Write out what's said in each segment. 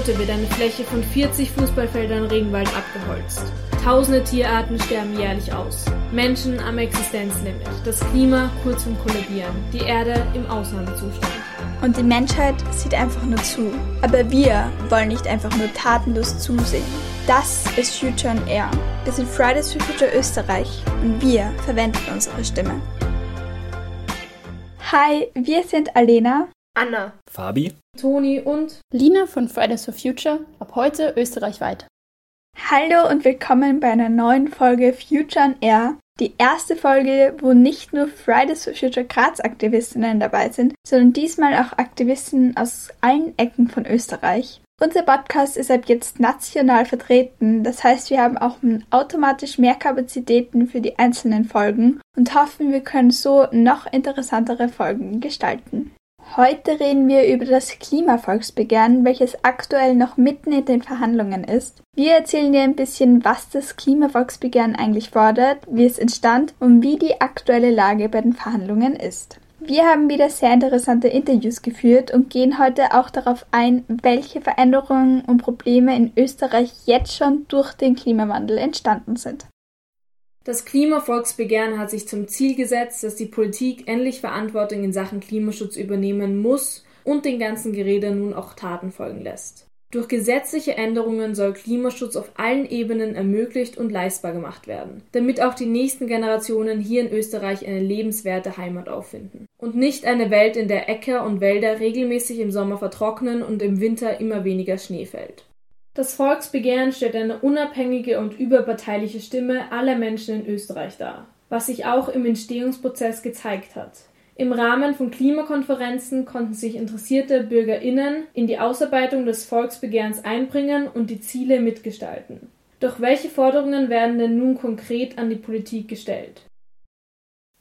Minute wird eine Fläche von 40 Fußballfeldern Regenwald abgeholzt. Tausende Tierarten sterben jährlich aus. Menschen am Existenzlimit. Das Klima kurz vom Kollabieren. Die Erde im Ausnahmezustand. Und die Menschheit sieht einfach nur zu. Aber wir wollen nicht einfach nur tatenlos zusehen. Das ist Future on Air. Wir sind Fridays for Future Österreich und wir verwenden unsere Stimme. Hi, wir sind Alena, Anna, Fabi, Toni und Lina von Fridays for Future, ab heute österreichweit. Hallo und willkommen bei einer neuen Folge Future on Air. Die erste Folge, wo nicht nur Fridays for Future Graz Aktivistinnen dabei sind, sondern diesmal auch Aktivisten aus allen Ecken von Österreich. Unser Podcast ist ab jetzt national vertreten, das heißt, wir haben auch automatisch mehr Kapazitäten für die einzelnen Folgen und hoffen, wir können so noch interessantere Folgen gestalten. Heute reden wir über das Klimavolksbegehren, welches aktuell noch mitten in den Verhandlungen ist. Wir erzählen dir ein bisschen, was das Klimavolksbegehren eigentlich fordert, wie es entstand und wie die aktuelle Lage bei den Verhandlungen ist. Wir haben wieder sehr interessante Interviews geführt und gehen heute auch darauf ein, welche Veränderungen und Probleme in Österreich jetzt schon durch den Klimawandel entstanden sind. Das Klimavolksbegehren hat sich zum Ziel gesetzt, dass die Politik endlich Verantwortung in Sachen Klimaschutz übernehmen muss und den ganzen Gerede nun auch Taten folgen lässt. Durch gesetzliche Änderungen soll Klimaschutz auf allen Ebenen ermöglicht und leistbar gemacht werden, damit auch die nächsten Generationen hier in Österreich eine lebenswerte Heimat auffinden. Und nicht eine Welt, in der Äcker und Wälder regelmäßig im Sommer vertrocknen und im Winter immer weniger Schnee fällt. Das Volksbegehren stellt eine unabhängige und überparteiliche Stimme aller Menschen in Österreich dar, was sich auch im Entstehungsprozess gezeigt hat. Im Rahmen von Klimakonferenzen konnten sich interessierte BürgerInnen in die Ausarbeitung des Volksbegehrens einbringen und die Ziele mitgestalten. Doch welche Forderungen werden denn nun konkret an die Politik gestellt?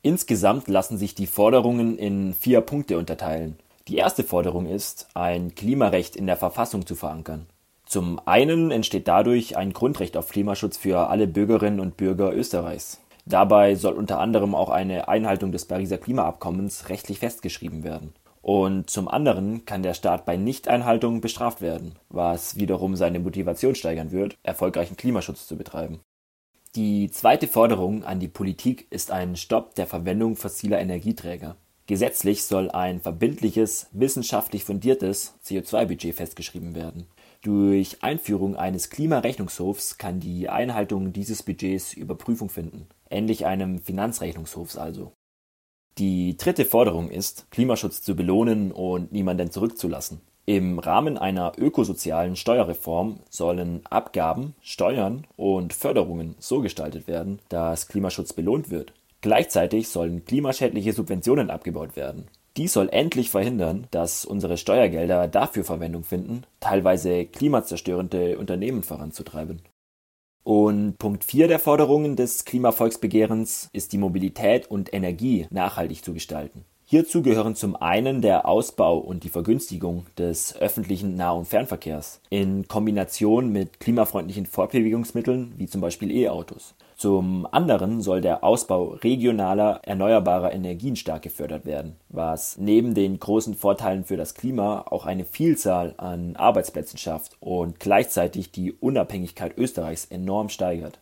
Insgesamt lassen sich die Forderungen in vier Punkte unterteilen. Die erste Forderung ist, ein Klimarecht in der Verfassung zu verankern. Zum einen entsteht dadurch ein Grundrecht auf Klimaschutz für alle Bürgerinnen und Bürger Österreichs. Dabei soll unter anderem auch eine Einhaltung des Pariser Klimaabkommens rechtlich festgeschrieben werden. Und zum anderen kann der Staat bei Nichteinhaltung bestraft werden, was wiederum seine Motivation steigern wird, erfolgreichen Klimaschutz zu betreiben. Die zweite Forderung an die Politik ist ein Stopp der Verwendung fossiler Energieträger. Gesetzlich soll ein verbindliches, wissenschaftlich fundiertes CO2-Budget festgeschrieben werden. Durch Einführung eines Klimarechnungshofs kann die Einhaltung dieses Budgets Überprüfung finden, ähnlich einem Finanzrechnungshofs also. Die dritte Forderung ist, Klimaschutz zu belohnen und niemanden zurückzulassen. Im Rahmen einer ökosozialen Steuerreform sollen Abgaben, Steuern und Förderungen so gestaltet werden, dass Klimaschutz belohnt wird. Gleichzeitig sollen klimaschädliche Subventionen abgebaut werden. Dies soll endlich verhindern, dass unsere Steuergelder dafür Verwendung finden, teilweise klimazerstörende Unternehmen voranzutreiben. Und Punkt 4 der Forderungen des Klimavolksbegehrens ist die Mobilität und Energie nachhaltig zu gestalten. Hierzu gehören zum einen der Ausbau und die Vergünstigung des öffentlichen Nah- und Fernverkehrs in Kombination mit klimafreundlichen Fortbewegungsmitteln wie zum Beispiel E-Autos. Zum anderen soll der Ausbau regionaler erneuerbarer Energien stark gefördert werden, was neben den großen Vorteilen für das Klima auch eine Vielzahl an Arbeitsplätzen schafft und gleichzeitig die Unabhängigkeit Österreichs enorm steigert.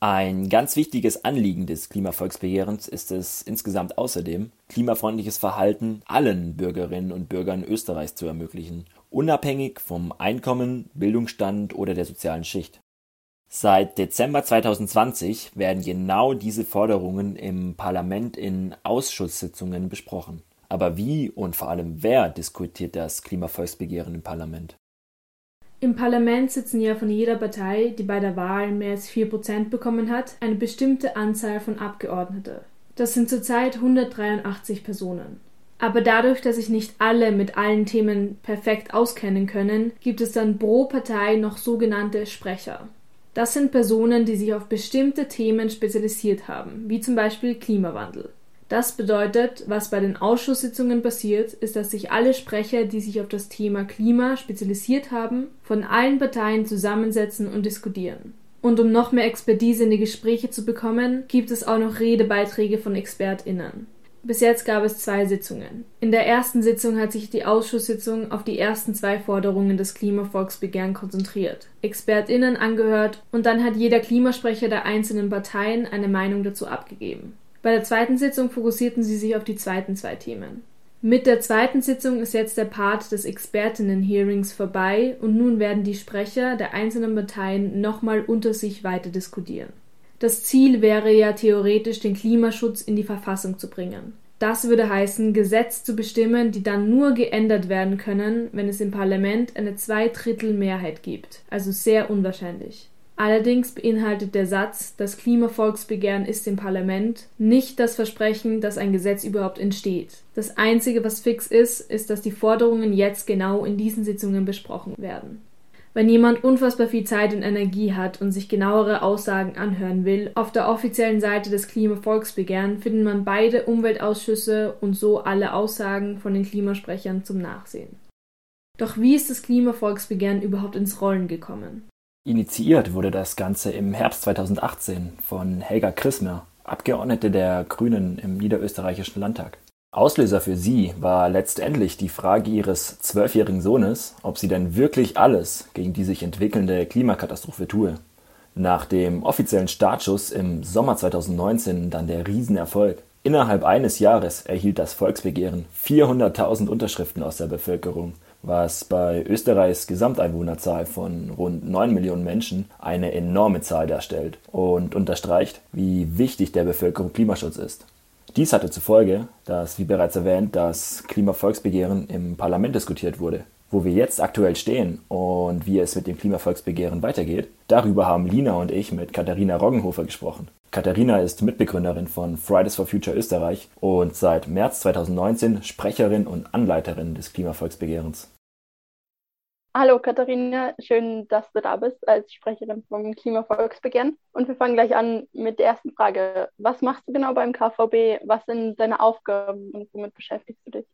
Ein ganz wichtiges Anliegen des Klimavolksbegehrens ist es insgesamt außerdem, klimafreundliches Verhalten allen Bürgerinnen und Bürgern Österreichs zu ermöglichen, unabhängig vom Einkommen, Bildungsstand oder der sozialen Schicht. Seit Dezember 2020 werden genau diese Forderungen im Parlament in Ausschusssitzungen besprochen. Aber wie und vor allem wer diskutiert das Klimavolksbegehren im Parlament? Im Parlament sitzen ja von jeder Partei, die bei der Wahl mehr als 4% bekommen hat, eine bestimmte Anzahl von Abgeordnete. Das sind zurzeit 183 Personen. Aber dadurch, dass sich nicht alle mit allen Themen perfekt auskennen können, gibt es dann pro Partei noch sogenannte Sprecher. Das sind Personen, die sich auf bestimmte Themen spezialisiert haben, wie zum Beispiel Klimawandel. Das bedeutet, was bei den Ausschusssitzungen passiert, ist, dass sich alle Sprecher, die sich auf das Thema Klima spezialisiert haben, von allen Parteien zusammensetzen und diskutieren. Und um noch mehr Expertise in die Gespräche zu bekommen, gibt es auch noch Redebeiträge von ExpertInnen. Bis jetzt gab es zwei Sitzungen. In der ersten Sitzung hat sich die Ausschusssitzung auf die ersten zwei Forderungen des Klimavolksbegehren konzentriert, ExpertInnen angehört und dann hat jeder Klimasprecher der einzelnen Parteien eine Meinung dazu abgegeben. Bei der zweiten Sitzung fokussierten sie sich auf die zweiten zwei Themen. Mit der zweiten Sitzung ist jetzt der Part des Expertinnen-Hearings vorbei und nun werden die Sprecher der einzelnen Parteien nochmal unter sich weiter diskutieren. Das Ziel wäre ja theoretisch, den Klimaschutz in die Verfassung zu bringen. Das würde heißen, Gesetze zu bestimmen, die dann nur geändert werden können, wenn es im Parlament eine Zweidrittelmehrheit gibt, also sehr unwahrscheinlich. Allerdings beinhaltet der Satz, das Klimavolksbegehren ist im Parlament, nicht das Versprechen, dass ein Gesetz überhaupt entsteht. Das Einzige, was fix ist, ist, dass die Forderungen jetzt genau in diesen Sitzungen besprochen werden. Wenn jemand unfassbar viel Zeit und Energie hat und sich genauere Aussagen anhören will, auf der offiziellen Seite des Klimavolksbegehren findet man beide Umweltausschüsse und so alle Aussagen von den Klimasprechern zum Nachsehen. Doch wie ist das Klimavolksbegehren überhaupt ins Rollen gekommen? Initiiert wurde das Ganze im Herbst 2018 von Helga Chrismer, Abgeordnete der Grünen im niederösterreichischen Landtag. Auslöser für sie war letztendlich die Frage ihres zwölfjährigen Sohnes, ob sie denn wirklich alles gegen die sich entwickelnde Klimakatastrophe tue. Nach dem offiziellen Startschuss im Sommer 2019 dann der Riesenerfolg. Innerhalb eines Jahres erhielt das Volksbegehren 400.000 Unterschriften aus der Bevölkerung was bei Österreichs Gesamteinwohnerzahl von rund 9 Millionen Menschen eine enorme Zahl darstellt und unterstreicht, wie wichtig der Bevölkerung Klimaschutz ist. Dies hatte zur Folge, dass, wie bereits erwähnt, das Klimavolksbegehren im Parlament diskutiert wurde. Wo wir jetzt aktuell stehen und wie es mit dem Klimavolksbegehren weitergeht, darüber haben Lina und ich mit Katharina Roggenhofer gesprochen. Katharina ist Mitbegründerin von Fridays for Future Österreich und seit März 2019 Sprecherin und Anleiterin des Klimavolksbegehrens. Hallo Katharina, schön, dass du da bist als Sprecherin vom Klimavolksbegehren. Und wir fangen gleich an mit der ersten Frage. Was machst du genau beim KVB? Was sind deine Aufgaben und womit beschäftigst du dich?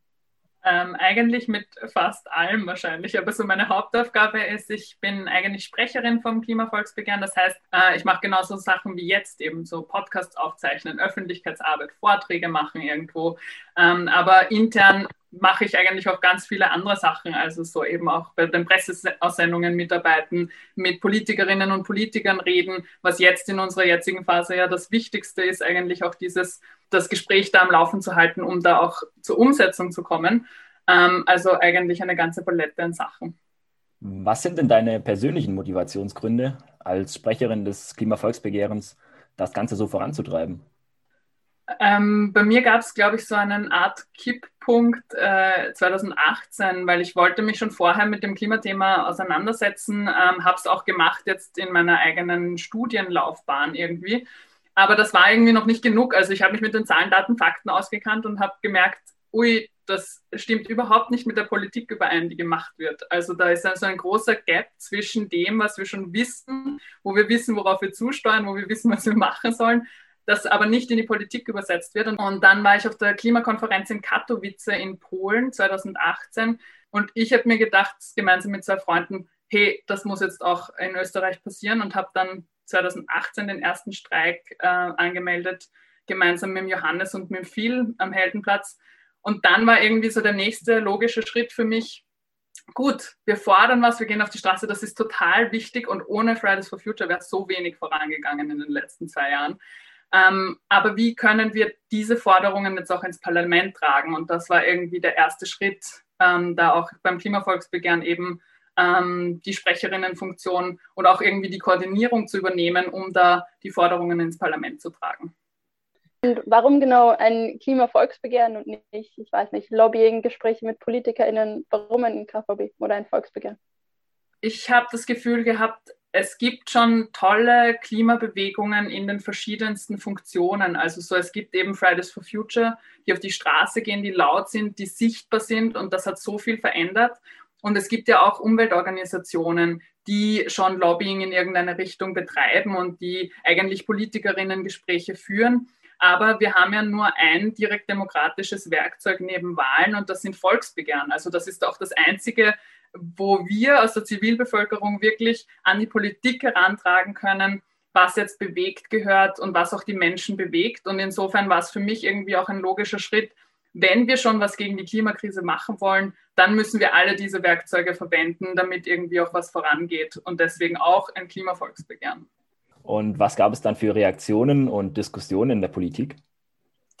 Ähm, eigentlich mit fast allem wahrscheinlich. Aber so meine Hauptaufgabe ist, ich bin eigentlich Sprecherin vom Klimavolksbegehren. Das heißt, äh, ich mache genauso Sachen wie jetzt eben so Podcasts aufzeichnen, Öffentlichkeitsarbeit, Vorträge machen irgendwo. Ähm, aber intern mache ich eigentlich auch ganz viele andere Sachen, also so eben auch bei den Presseaussendungen mitarbeiten, mit Politikerinnen und Politikern reden, was jetzt in unserer jetzigen Phase ja das Wichtigste ist, eigentlich auch dieses, das Gespräch da am Laufen zu halten, um da auch zur Umsetzung zu kommen. Ähm, also eigentlich eine ganze Palette an Sachen. Was sind denn deine persönlichen Motivationsgründe als Sprecherin des Klimavolksbegehrens, das Ganze so voranzutreiben? Ähm, bei mir gab es, glaube ich, so einen Art Kipppunkt äh, 2018, weil ich wollte mich schon vorher mit dem Klimathema auseinandersetzen, ähm, habe es auch gemacht jetzt in meiner eigenen Studienlaufbahn irgendwie. Aber das war irgendwie noch nicht genug. Also ich habe mich mit den Zahlen, Daten, Fakten ausgekannt und habe gemerkt, ui, das stimmt überhaupt nicht mit der Politik überein, die gemacht wird. Also da ist also ein großer Gap zwischen dem, was wir schon wissen, wo wir wissen, worauf wir zusteuern, wo wir wissen, was wir machen sollen, das aber nicht in die Politik übersetzt wird. Und, und dann war ich auf der Klimakonferenz in Katowice in Polen 2018 und ich habe mir gedacht, gemeinsam mit zwei Freunden, hey, das muss jetzt auch in Österreich passieren und habe dann 2018 den ersten Streik äh, angemeldet, gemeinsam mit Johannes und mit Phil am Heldenplatz. Und dann war irgendwie so der nächste logische Schritt für mich, gut, wir fordern was, wir gehen auf die Straße, das ist total wichtig und ohne Fridays for Future wäre so wenig vorangegangen in den letzten zwei Jahren. Ähm, aber wie können wir diese Forderungen jetzt auch ins Parlament tragen? Und das war irgendwie der erste Schritt, ähm, da auch beim Klimavolksbegehren eben ähm, die Sprecherinnenfunktion und auch irgendwie die Koordinierung zu übernehmen, um da die Forderungen ins Parlament zu tragen. Und warum genau ein Klimavolksbegehren und nicht, ich weiß nicht, Lobbying, Gespräche mit PolitikerInnen? Warum ein KVB oder ein Volksbegehren? Ich habe das Gefühl gehabt, es gibt schon tolle Klimabewegungen in den verschiedensten Funktionen. Also so, es gibt eben Fridays for Future, die auf die Straße gehen, die laut sind, die sichtbar sind und das hat so viel verändert. Und es gibt ja auch Umweltorganisationen, die schon Lobbying in irgendeine Richtung betreiben und die eigentlich Politikerinnen Gespräche führen. Aber wir haben ja nur ein direkt demokratisches Werkzeug neben Wahlen und das sind Volksbegehren. Also das ist auch das einzige wo wir aus der Zivilbevölkerung wirklich an die Politik herantragen können, was jetzt bewegt gehört und was auch die Menschen bewegt. Und insofern war es für mich irgendwie auch ein logischer Schritt, wenn wir schon was gegen die Klimakrise machen wollen, dann müssen wir alle diese Werkzeuge verwenden, damit irgendwie auch was vorangeht. Und deswegen auch ein Klimavolksbegehren. Und was gab es dann für Reaktionen und Diskussionen in der Politik?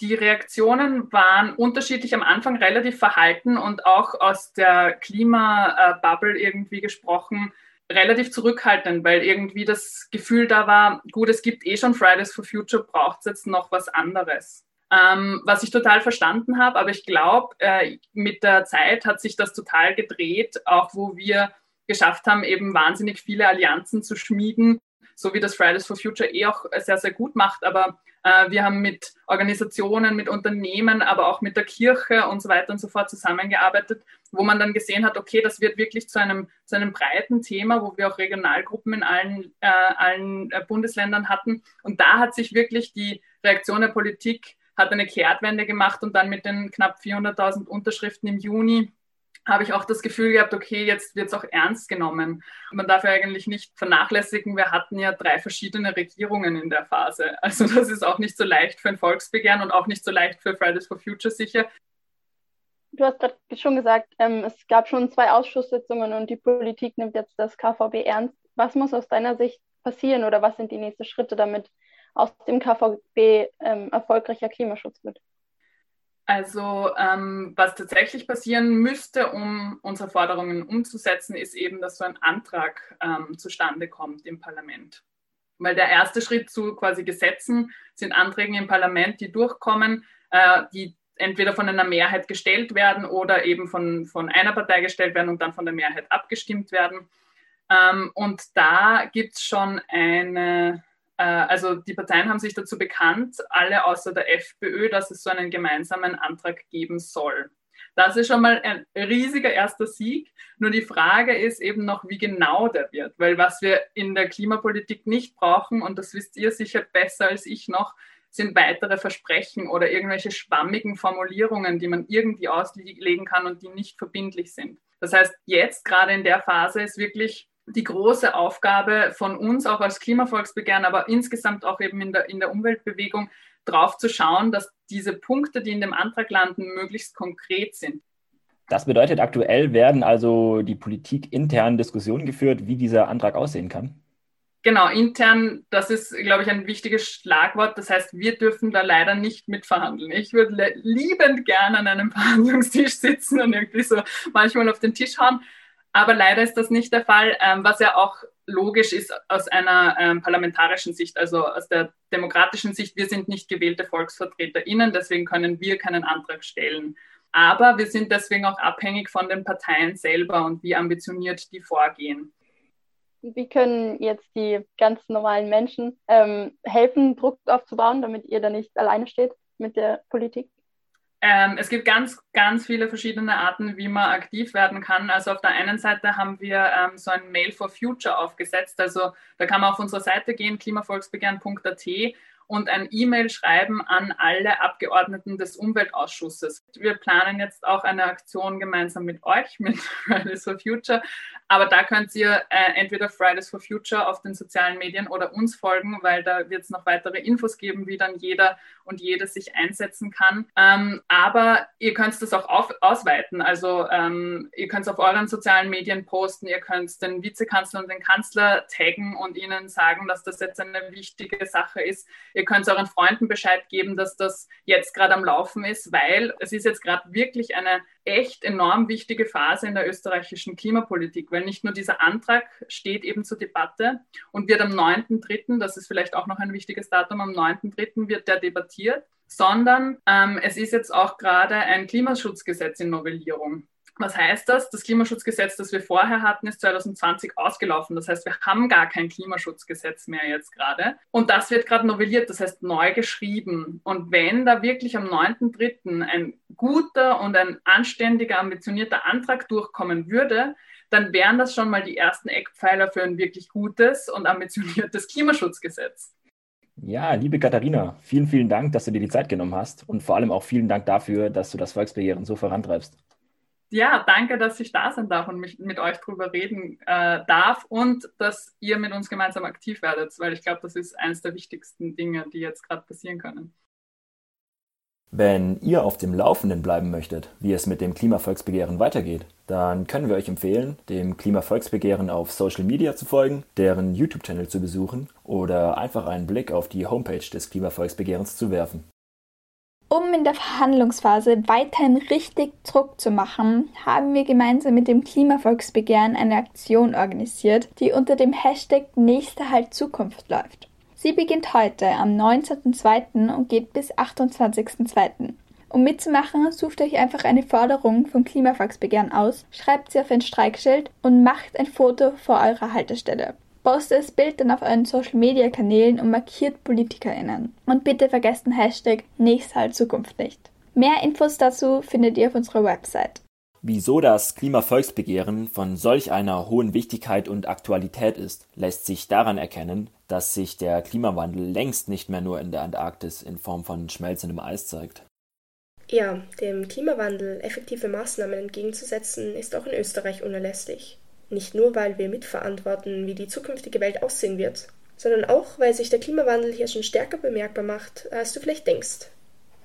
Die Reaktionen waren unterschiedlich am Anfang relativ verhalten und auch aus der Klimabubble irgendwie gesprochen, relativ zurückhaltend, weil irgendwie das Gefühl da war, gut, es gibt eh schon Fridays for Future, braucht es jetzt noch was anderes. Ähm, was ich total verstanden habe, aber ich glaube, äh, mit der Zeit hat sich das total gedreht, auch wo wir geschafft haben, eben wahnsinnig viele Allianzen zu schmieden, so wie das Fridays for Future eh auch sehr, sehr gut macht. Aber äh, wir haben mit Organisationen, mit Unternehmen, aber auch mit der Kirche und so weiter und so fort zusammengearbeitet, wo man dann gesehen hat, okay, das wird wirklich zu einem, zu einem breiten Thema, wo wir auch Regionalgruppen in allen, äh, allen äh, Bundesländern hatten. Und da hat sich wirklich die Reaktion der Politik hat eine Kehrtwende gemacht und dann mit den knapp 400.000 Unterschriften im Juni habe ich auch das Gefühl gehabt, okay, jetzt wird es auch ernst genommen. Man darf ja eigentlich nicht vernachlässigen, wir hatten ja drei verschiedene Regierungen in der Phase. Also das ist auch nicht so leicht für ein Volksbegehren und auch nicht so leicht für Fridays for Future sicher. Du hast gerade schon gesagt, ähm, es gab schon zwei Ausschusssitzungen und die Politik nimmt jetzt das KVB ernst. Was muss aus deiner Sicht passieren oder was sind die nächsten Schritte, damit aus dem KVB ähm, erfolgreicher Klimaschutz wird? Also ähm, was tatsächlich passieren müsste, um unsere Forderungen umzusetzen, ist eben, dass so ein Antrag ähm, zustande kommt im Parlament. Weil der erste Schritt zu quasi Gesetzen sind Anträge im Parlament, die durchkommen, äh, die entweder von einer Mehrheit gestellt werden oder eben von, von einer Partei gestellt werden und dann von der Mehrheit abgestimmt werden. Ähm, und da gibt es schon eine also die Parteien haben sich dazu bekannt, alle außer der FPÖ, dass es so einen gemeinsamen Antrag geben soll. Das ist schon mal ein riesiger erster Sieg. Nur die Frage ist eben noch, wie genau der wird. Weil was wir in der Klimapolitik nicht brauchen, und das wisst ihr sicher besser als ich noch, sind weitere Versprechen oder irgendwelche schwammigen Formulierungen, die man irgendwie auslegen kann und die nicht verbindlich sind. Das heißt, jetzt gerade in der Phase ist wirklich die große Aufgabe von uns, auch als Klimavolksbegehren, aber insgesamt auch eben in der, in der Umweltbewegung, drauf zu schauen, dass diese Punkte, die in dem Antrag landen, möglichst konkret sind. Das bedeutet, aktuell werden also die Politik intern Diskussionen geführt, wie dieser Antrag aussehen kann? Genau, intern, das ist, glaube ich, ein wichtiges Schlagwort. Das heißt, wir dürfen da leider nicht mitverhandeln. Ich würde liebend gerne an einem Verhandlungstisch sitzen und irgendwie so manchmal auf den Tisch hauen. Aber leider ist das nicht der Fall, ähm, was ja auch logisch ist aus einer ähm, parlamentarischen Sicht, also aus der demokratischen Sicht. Wir sind nicht gewählte VolksvertreterInnen, deswegen können wir keinen Antrag stellen. Aber wir sind deswegen auch abhängig von den Parteien selber und wie ambitioniert die vorgehen. Wie können jetzt die ganz normalen Menschen ähm, helfen, Druck aufzubauen, damit ihr da nicht alleine steht mit der Politik? Ähm, es gibt ganz, ganz viele verschiedene Arten, wie man aktiv werden kann. Also auf der einen Seite haben wir ähm, so ein Mail for Future aufgesetzt. Also da kann man auf unsere Seite gehen, klimavolksbegehren.at und ein E-Mail schreiben an alle Abgeordneten des Umweltausschusses. Wir planen jetzt auch eine Aktion gemeinsam mit euch, mit Fridays for Future. Aber da könnt ihr äh, entweder Fridays for Future auf den sozialen Medien oder uns folgen, weil da wird es noch weitere Infos geben, wie dann jeder und jede sich einsetzen kann. Ähm, aber ihr könnt das auch auf, ausweiten. Also ähm, ihr könnt es auf euren sozialen Medien posten, ihr könnt den Vizekanzler und den Kanzler taggen und ihnen sagen, dass das jetzt eine wichtige Sache ist Ihr könnt euren Freunden Bescheid geben, dass das jetzt gerade am Laufen ist, weil es ist jetzt gerade wirklich eine echt enorm wichtige Phase in der österreichischen Klimapolitik, weil nicht nur dieser Antrag steht eben zur Debatte und wird am 9.3., das ist vielleicht auch noch ein wichtiges Datum, am 9.3. wird der debattiert, sondern ähm, es ist jetzt auch gerade ein Klimaschutzgesetz in Novellierung. Was heißt das? Das Klimaschutzgesetz, das wir vorher hatten, ist 2020 ausgelaufen. Das heißt, wir haben gar kein Klimaschutzgesetz mehr jetzt gerade. Und das wird gerade novelliert, das heißt neu geschrieben. Und wenn da wirklich am 9.3. ein guter und ein anständiger, ambitionierter Antrag durchkommen würde, dann wären das schon mal die ersten Eckpfeiler für ein wirklich gutes und ambitioniertes Klimaschutzgesetz. Ja, liebe Katharina, vielen, vielen Dank, dass du dir die Zeit genommen hast und vor allem auch vielen Dank dafür, dass du das Volksbegehren so vorantreibst. Ja, danke, dass ich da sein darf und mich mit euch drüber reden äh, darf und dass ihr mit uns gemeinsam aktiv werdet, weil ich glaube, das ist eines der wichtigsten Dinge, die jetzt gerade passieren können. Wenn ihr auf dem Laufenden bleiben möchtet, wie es mit dem Klimavolksbegehren weitergeht, dann können wir euch empfehlen, dem Klimavolksbegehren auf Social Media zu folgen, deren YouTube-Channel zu besuchen oder einfach einen Blick auf die Homepage des Klimavolksbegehrens zu werfen. Um in der Verhandlungsphase weiterhin richtig Druck zu machen, haben wir gemeinsam mit dem Klimavolksbegehren eine Aktion organisiert, die unter dem Hashtag Nächster Halt Zukunft läuft. Sie beginnt heute am 19.02. und geht bis 28.02. Um mitzumachen, sucht euch einfach eine Forderung vom Klimavolksbegehren aus, schreibt sie auf ein Streikschild und macht ein Foto vor eurer Haltestelle. Postet das Bild dann auf euren Social Media Kanälen und markiert PolitikerInnen. Und bitte vergesst den Hashtag Nächsthalt Zukunft nicht. Mehr Infos dazu findet ihr auf unserer Website. Wieso das Klimavolksbegehren von solch einer hohen Wichtigkeit und Aktualität ist, lässt sich daran erkennen, dass sich der Klimawandel längst nicht mehr nur in der Antarktis in Form von schmelzendem Eis zeigt. Ja, dem Klimawandel effektive Maßnahmen entgegenzusetzen, ist auch in Österreich unerlässlich. Nicht nur, weil wir mitverantworten, wie die zukünftige Welt aussehen wird, sondern auch, weil sich der Klimawandel hier schon stärker bemerkbar macht, als du vielleicht denkst.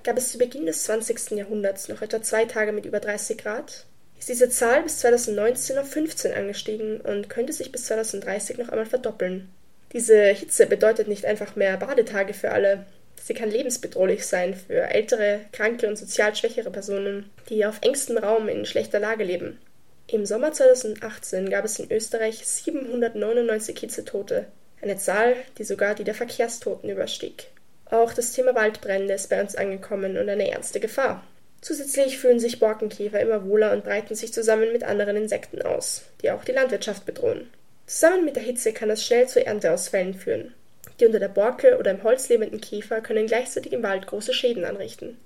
Gab es zu Beginn des 20. Jahrhunderts noch etwa zwei Tage mit über 30 Grad, ist diese Zahl bis 2019 auf 15 angestiegen und könnte sich bis 2030 noch einmal verdoppeln. Diese Hitze bedeutet nicht einfach mehr Badetage für alle. Sie kann lebensbedrohlich sein für ältere, kranke und sozial schwächere Personen, die auf engstem Raum in schlechter Lage leben. Im Sommer 2018 gab es in Österreich 799 Hitzetote, eine Zahl, die sogar die der Verkehrstoten überstieg. Auch das Thema Waldbrände ist bei uns angekommen und eine ernste Gefahr. Zusätzlich fühlen sich Borkenkäfer immer wohler und breiten sich zusammen mit anderen Insekten aus, die auch die Landwirtschaft bedrohen. Zusammen mit der Hitze kann das schnell zu Ernteausfällen führen. Die unter der Borke oder im Holz lebenden Käfer können gleichzeitig im Wald große Schäden anrichten.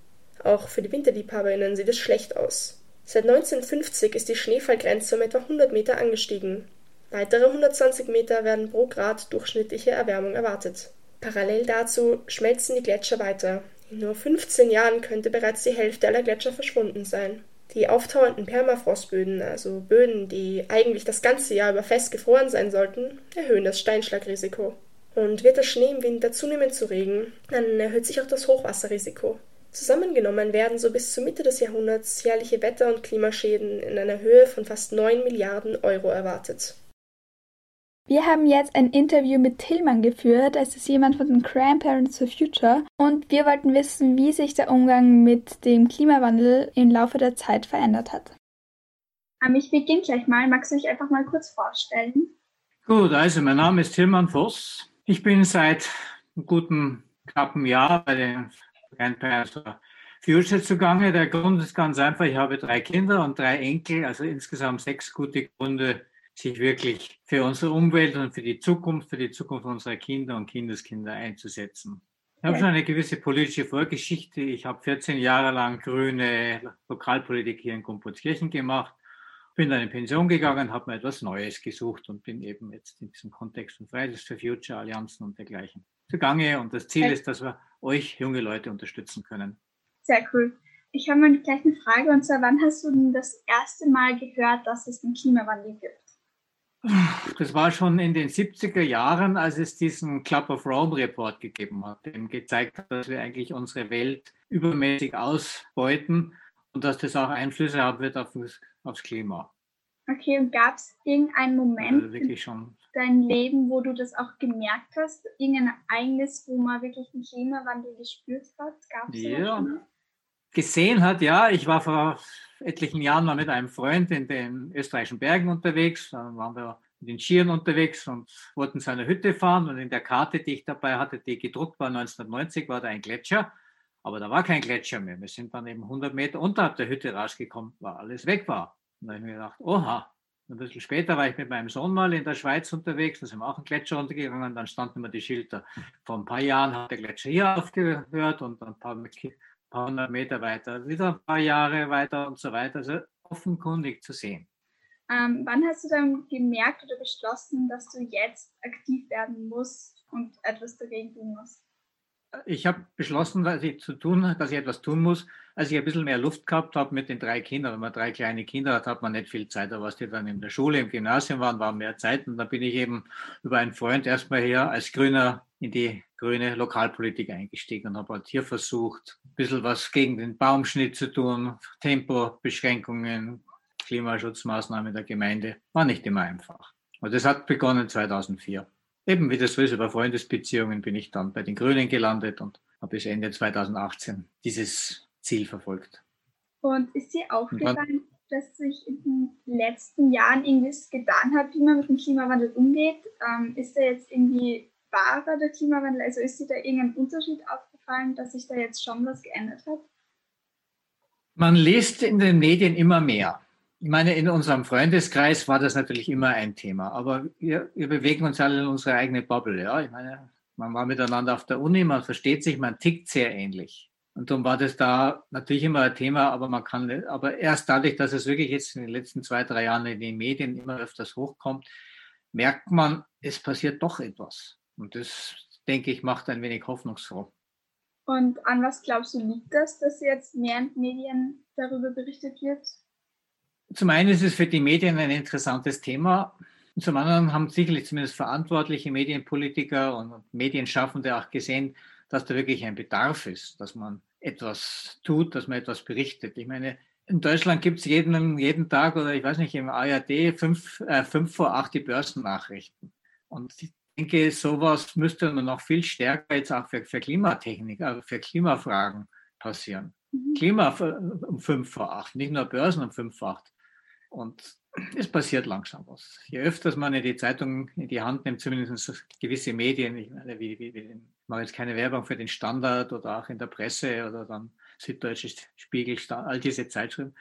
Auch für die Winterliebhaberinnen sieht es schlecht aus. Seit 1950 ist die Schneefallgrenze um etwa 100 Meter angestiegen. Weitere 120 Meter werden pro Grad durchschnittliche Erwärmung erwartet. Parallel dazu schmelzen die Gletscher weiter. In nur 15 Jahren könnte bereits die Hälfte aller Gletscher verschwunden sein. Die auftauenden Permafrostböden, also Böden, die eigentlich das ganze Jahr über fest gefroren sein sollten, erhöhen das Steinschlagrisiko. Und wird der Schnee im Winter zunehmend zu Regen, dann erhöht sich auch das Hochwasserrisiko. Zusammengenommen werden so bis zur Mitte des Jahrhunderts jährliche Wetter- und Klimaschäden in einer Höhe von fast 9 Milliarden Euro erwartet. Wir haben jetzt ein Interview mit Tillmann geführt. Es ist jemand von den Grandparents for Future. Und wir wollten wissen, wie sich der Umgang mit dem Klimawandel im Laufe der Zeit verändert hat. Ähm, ich beginne gleich mal. Magst du dich einfach mal kurz vorstellen? Gut, also mein Name ist Tillmann Voss. Ich bin seit einem guten knappen Jahr bei den Grandparents for Future zugange. Der Grund ist ganz einfach, ich habe drei Kinder und drei Enkel, also insgesamt sechs gute Gründe, sich wirklich für unsere Umwelt und für die Zukunft, für die Zukunft unserer Kinder und Kindeskinder einzusetzen. Ich habe schon eine gewisse politische Vorgeschichte. Ich habe 14 Jahre lang grüne Lokalpolitik hier in Gumputzkirchen gemacht, bin dann in Pension gegangen, habe mir etwas Neues gesucht und bin eben jetzt in diesem Kontext von Fridays for Future, Allianzen und dergleichen zugange. Und das Ziel ist, dass wir euch junge Leute unterstützen können. Sehr cool. Ich habe mal gleich eine Frage und zwar, wann hast du denn das erste Mal gehört, dass es den Klimawandel gibt? Das war schon in den 70er Jahren, als es diesen Club of Rome Report gegeben hat, dem gezeigt hat, dass wir eigentlich unsere Welt übermäßig ausbeuten und dass das auch Einflüsse haben wird auf aufs Klima. Okay, und gab es irgendeinen Moment also wirklich schon dein Leben, wo du das auch gemerkt hast? Irgendein Ereignis, wo man wirklich den Klimawandel gespürt hat? Gab es ja. Gesehen hat, ja. Ich war vor etlichen Jahren mal mit einem Freund in den österreichischen Bergen unterwegs. Dann waren wir in den Skiern unterwegs und wollten zu einer Hütte fahren. Und in der Karte, die ich dabei hatte, die gedruckt war 1990, war da ein Gletscher. Aber da war kein Gletscher mehr. Wir sind dann eben 100 Meter unterhalb der Hütte rausgekommen, weil alles weg war. Und da habe ich mir gedacht, oha, ein bisschen später war ich mit meinem Sohn mal in der Schweiz unterwegs, da sind wir auch einen Gletscher runtergegangen, dann standen immer die Schilder. Vor ein paar Jahren hat der Gletscher hier aufgehört und ein paar, ein paar hundert Meter weiter, wieder ein paar Jahre weiter und so weiter. Also offenkundig zu sehen. Ähm, wann hast du dann gemerkt oder beschlossen, dass du jetzt aktiv werden musst und etwas dagegen tun musst? Ich habe beschlossen, dass ich zu tun, dass ich etwas tun muss, als ich ein bisschen mehr Luft gehabt habe mit den drei Kindern. Wenn man drei kleine Kinder hat, hat man nicht viel Zeit. Aber was die dann in der Schule, im Gymnasium waren, war mehr Zeit. Und da bin ich eben über einen Freund erstmal her als Grüner in die grüne Lokalpolitik eingestiegen und habe halt hier versucht, ein bisschen was gegen den Baumschnitt zu tun, Tempobeschränkungen, Klimaschutzmaßnahmen der Gemeinde. War nicht immer einfach. Und das hat begonnen 2004. Eben wie das so ist, über Freundesbeziehungen bin ich dann bei den Grünen gelandet und habe bis Ende 2018 dieses Ziel verfolgt. Und ist dir aufgefallen, dass sich in den letzten Jahren irgendwas getan hat, wie man mit dem Klimawandel umgeht? Ähm, ist der jetzt irgendwie wahrer, der Klimawandel? Also ist dir da irgendein Unterschied aufgefallen, dass sich da jetzt schon was geändert hat? Man liest in den Medien immer mehr. Ich meine, in unserem Freundeskreis war das natürlich immer ein Thema, aber wir, wir bewegen uns alle in unsere eigene Bubble. Ja? Ich meine, man war miteinander auf der Uni, man versteht sich, man tickt sehr ähnlich. Und darum war das da natürlich immer ein Thema, aber man kann, aber erst dadurch, dass es wirklich jetzt in den letzten zwei, drei Jahren in den Medien immer öfters hochkommt, merkt man, es passiert doch etwas. Und das, denke ich, macht ein wenig hoffnungsfroh. Und an was glaubst du liegt das, dass jetzt mehr in Medien darüber berichtet wird? Zum einen ist es für die Medien ein interessantes Thema. Und zum anderen haben sicherlich zumindest verantwortliche Medienpolitiker und Medienschaffende auch gesehen, dass da wirklich ein Bedarf ist, dass man etwas tut, dass man etwas berichtet. Ich meine, in Deutschland gibt es jeden, jeden Tag oder ich weiß nicht, im ARD fünf, äh, fünf vor acht die Börsennachrichten. Und ich denke, sowas müsste man noch viel stärker jetzt auch für, für Klimatechnik, also für Klimafragen passieren. Mhm. Klima um fünf vor acht, nicht nur Börsen um fünf vor acht. Und es passiert langsam was. Je öfters man die Zeitung in die Hand nimmt, zumindest gewisse Medien, ich meine, wie, wie, wie ich mache jetzt keine Werbung für den Standard oder auch in der Presse oder dann Süddeutsche Spiegel, all diese Zeitschriften,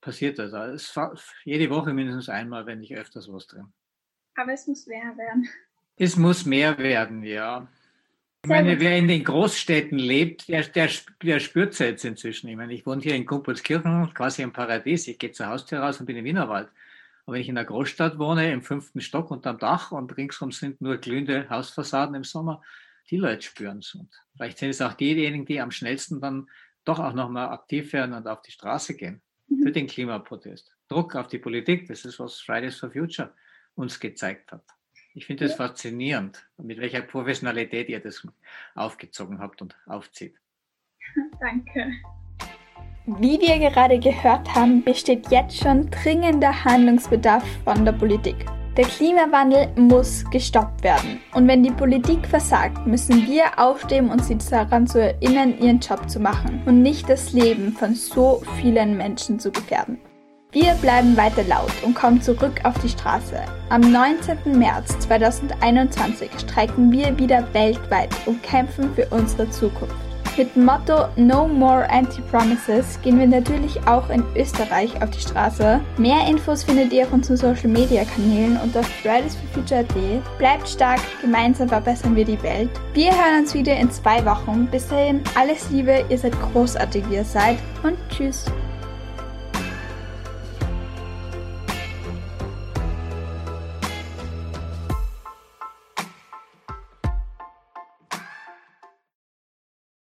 passiert das. Es jede Woche mindestens einmal, wenn nicht öfters was drin. Aber es muss mehr werden. Es muss mehr werden, ja. Ich meine, wer in den Großstädten lebt, der, der, der spürt es jetzt inzwischen. Ich meine, ich wohne hier in Kumpelskirchen, quasi im Paradies. Ich gehe zur Haustür raus und bin im Wienerwald. Aber wenn ich in einer Großstadt wohne, im fünften Stock unterm Dach und ringsum sind nur glühende Hausfassaden im Sommer, die Leute spüren es. Und vielleicht sind es auch diejenigen, die am schnellsten dann doch auch nochmal aktiv werden und auf die Straße gehen mhm. für den Klimaprotest. Druck auf die Politik, das ist, was Fridays for Future uns gezeigt hat. Ich finde es faszinierend, mit welcher Professionalität ihr das aufgezogen habt und aufzieht. Danke. Wie wir gerade gehört haben, besteht jetzt schon dringender Handlungsbedarf von der Politik. Der Klimawandel muss gestoppt werden. Und wenn die Politik versagt, müssen wir aufstehen, um sie daran zu erinnern, ihren Job zu machen und nicht das Leben von so vielen Menschen zu gefährden. Wir bleiben weiter laut und kommen zurück auf die Straße. Am 19. März 2021 streiken wir wieder weltweit und kämpfen für unsere Zukunft. Mit dem Motto No More Anti-Promises gehen wir natürlich auch in Österreich auf die Straße. Mehr Infos findet ihr auf unseren Social Media Kanälen und auf Fridays for Future.at. Bleibt stark, gemeinsam verbessern wir die Welt. Wir hören uns wieder in zwei Wochen. Bis dahin alles Liebe, ihr seid großartig, wie ihr seid und tschüss.